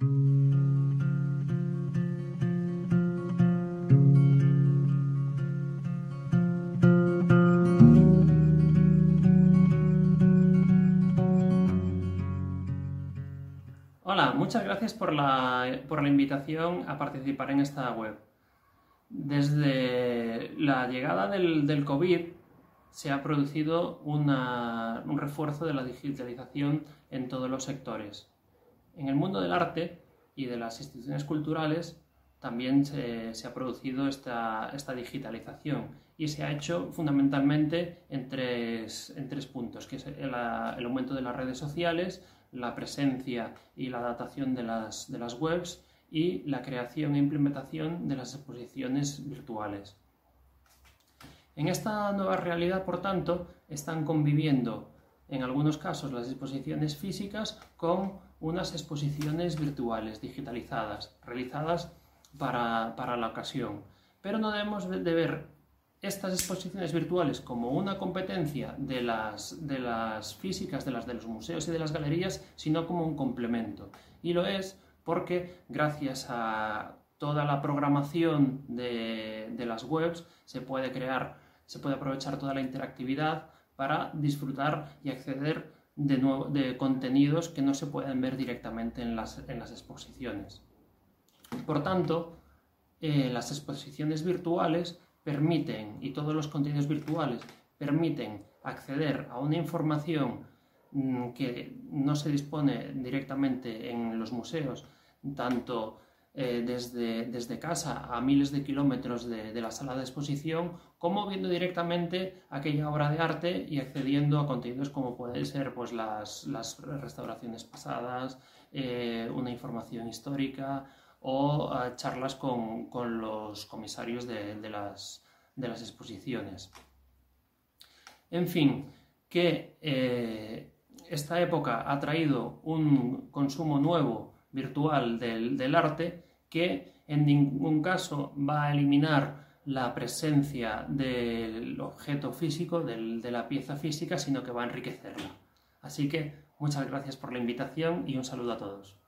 Hola, muchas gracias por la, por la invitación a participar en esta web. Desde la llegada del, COVID se ha producido un refuerzo de la digitalización en todos los sectores. En el mundo del arte y de las instituciones culturales también se, se ha producido esta, esta digitalización y se ha hecho fundamentalmente en tres, en tres puntos, que es el, el aumento de las redes sociales, la presencia y la adaptación de las, de las webs y la creación e implementación de las exposiciones virtuales. En esta nueva realidad, por tanto, están conviviendo en algunos casos las exposiciones físicas con unas exposiciones virtuales digitalizadas, realizadas para, para la ocasión. Pero no debemos de ver estas exposiciones virtuales como una competencia de las, de las físicas, de las de los museos y de las galerías, sino como un complemento. Y lo es porque gracias a toda la programación de, de las webs se puede crear, se puede aprovechar toda la interactividad para disfrutar y acceder de, nuevo, de contenidos que no se pueden ver directamente en las, en las exposiciones. Por tanto, eh, las exposiciones virtuales permiten, y todos los contenidos virtuales permiten acceder a una información mmm, que no se dispone directamente en los museos, tanto eh, desde, desde, casa a miles de kilómetros de, de, la sala de exposición, como viendo directamente aquella obra de arte y accediendo a contenidos como pueden ser pues, las, las restauraciones pasadas, eh, una información histórica o uh, charlas con, con, los comisarios de, de, las, de las exposiciones. En fin, que eh, esta época ha traído un consumo nuevo virtual del, del, arte que en ningún caso va a eliminar la presencia del objeto físico, del, de la pieza física, sino que va a enriquecerla. Así que muchas gracias por la invitación y un saludo a todos.